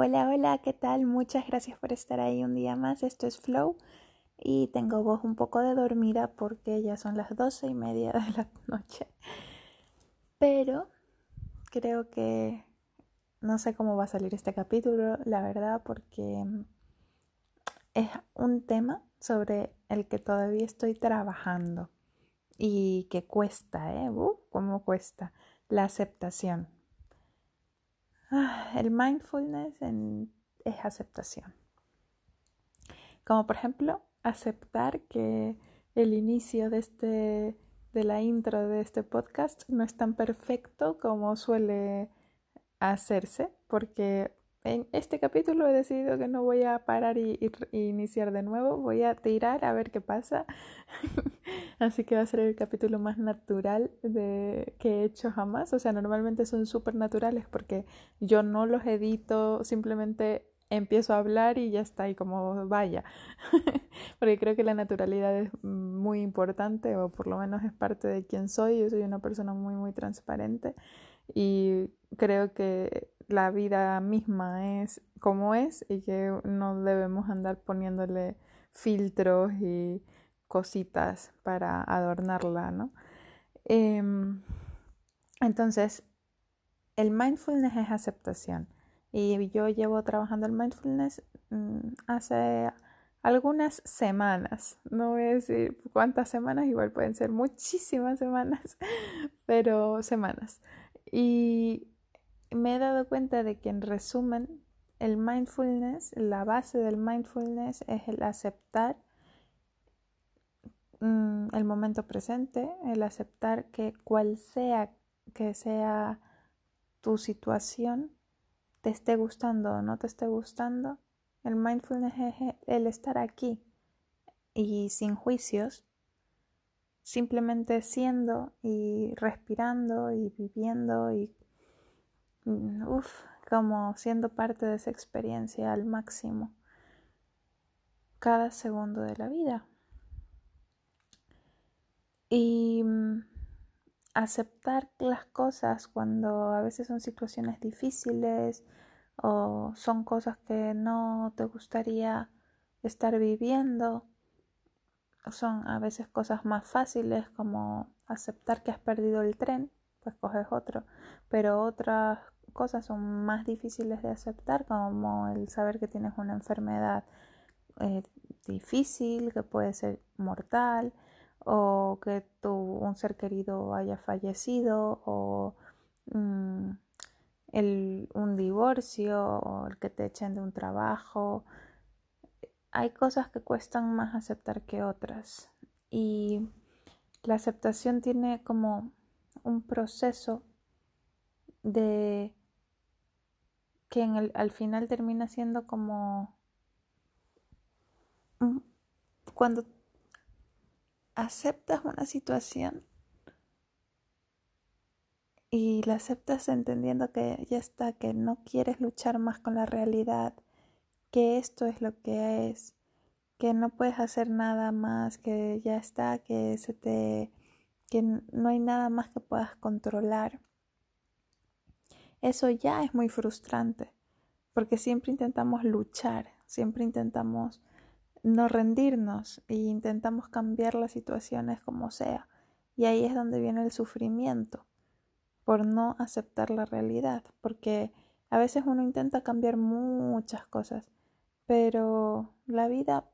Hola, hola, ¿qué tal? Muchas gracias por estar ahí un día más. Esto es Flow y tengo voz un poco de dormida porque ya son las doce y media de la noche. Pero creo que no sé cómo va a salir este capítulo, la verdad, porque es un tema sobre el que todavía estoy trabajando y que cuesta, ¿eh? Uh, ¿Cómo cuesta? La aceptación. Ah, el mindfulness es aceptación. Como por ejemplo, aceptar que el inicio de este de la intro de este podcast no es tan perfecto como suele hacerse, porque en este capítulo he decidido que no voy a parar y, iniciar de nuevo, voy a tirar a ver qué pasa. Así que va a ser el capítulo más natural de, que he hecho jamás. O sea, normalmente son súper naturales porque yo no los edito, simplemente empiezo a hablar y ya está, y como vaya. porque creo que la naturalidad es muy importante, o por lo menos es parte de quien soy. Yo soy una persona muy, muy transparente y creo que la vida misma es como es y que no debemos andar poniéndole filtros y cositas para adornarla, ¿no? Em, entonces, el mindfulness es aceptación. Y yo llevo trabajando el mindfulness mm, hace algunas semanas. No voy a decir cuántas semanas, igual pueden ser muchísimas semanas, pero semanas. Y me he dado cuenta de que en resumen, el mindfulness, la base del mindfulness es el aceptar mm, el momento presente, el aceptar que cual sea que sea tu situación, te esté gustando o no te esté gustando, el mindfulness es el estar aquí y sin juicios, simplemente siendo y respirando y viviendo y Mm, Uf, como siendo parte de esa experiencia al máximo cada segundo de la vida. Y mm, aceptar las cosas cuando a veces son situaciones difíciles o son cosas que no te gustaría estar viviendo. Son a veces cosas más fáciles como aceptar que has perdido el tren, pues coges otro, pero otras cosas son más difíciles de aceptar, como el saber que tienes una enfermedad eh, difícil, que puede ser mortal, o que tu, un ser querido haya fallecido, o mm, el, un divorcio, o el que te echen de un trabajo. Hay cosas que cuestan más aceptar que otras. Y la aceptación tiene como un proceso de que en el, al final termina siendo como cuando aceptas una situación y la aceptas entendiendo que ya está, que no quieres luchar más con la realidad, que esto es lo que es, que no puedes hacer nada más, que ya está, que se te que no hay nada más que puedas controlar eso ya es muy frustrante, porque siempre intentamos luchar, siempre intentamos no rendirnos e intentamos cambiar las situaciones como sea. Y ahí es donde viene el sufrimiento, por no aceptar la realidad, porque a veces uno intenta cambiar muchas cosas, pero la vida,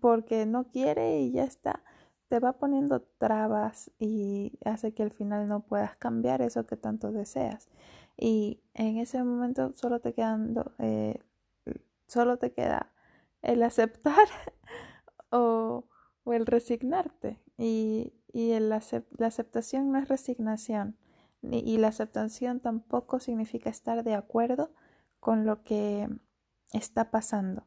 porque no quiere y ya está, te va poniendo trabas y hace que al final no puedas cambiar eso que tanto deseas y en ese momento solo te quedando, eh, solo te queda el aceptar o, o, el resignarte y, y el la aceptación no es resignación y la aceptación tampoco significa estar de acuerdo con lo que está pasando.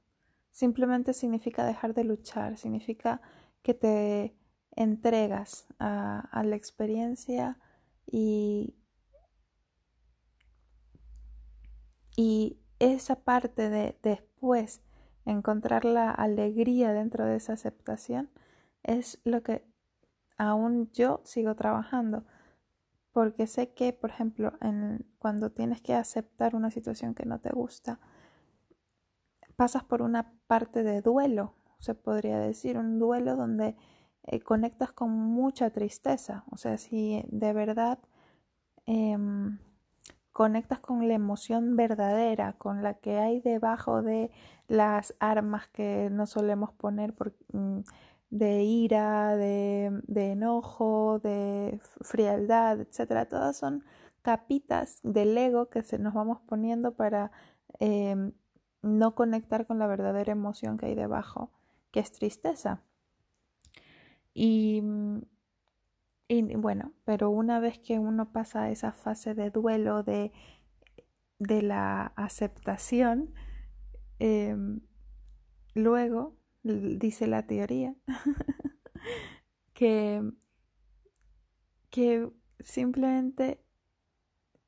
Simplemente significa dejar de luchar, significa que te entregas a, la experiencia y, Y esa parte de después encontrar la alegría dentro de esa aceptación es lo que aún yo sigo trabajando. Porque sé que, por ejemplo, en, cuando tienes que aceptar una situación que no te gusta, pasas por una parte de duelo, se podría decir, un duelo donde eh, conectas con mucha tristeza. O sea, si de verdad em, conectas con la emoción verdadera, con la que hay debajo de las armas que no solemos poner por, mm, de ira, de, de, enojo, de frialdad, etcétera. Todas son capitas del ego que se nos vamos poniendo para em, no conectar con la verdadera emoción que hay debajo, que es tristeza. Y, y bueno, pero una vez que uno pasa esa fase de duelo, de, de la aceptación, em, luego dice la teoría que, que simplemente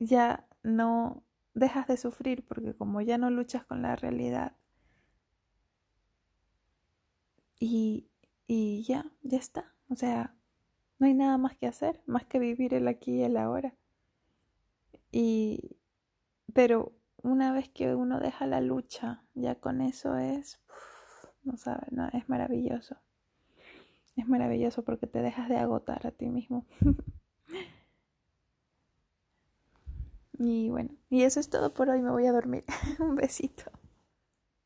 ya no dejas de sufrir porque como ya no luchas con la realidad y, y ya, ya está. O sea, no hay nada más que hacer, más que vivir el aquí y el ahora. Y, pero una vez que uno deja la lucha, ya con eso es, no sabes, no, es maravilloso. Es maravilloso porque te dejas de agotar a ti mismo. y bueno, y eso es todo por hoy, me voy a dormir. Un besito.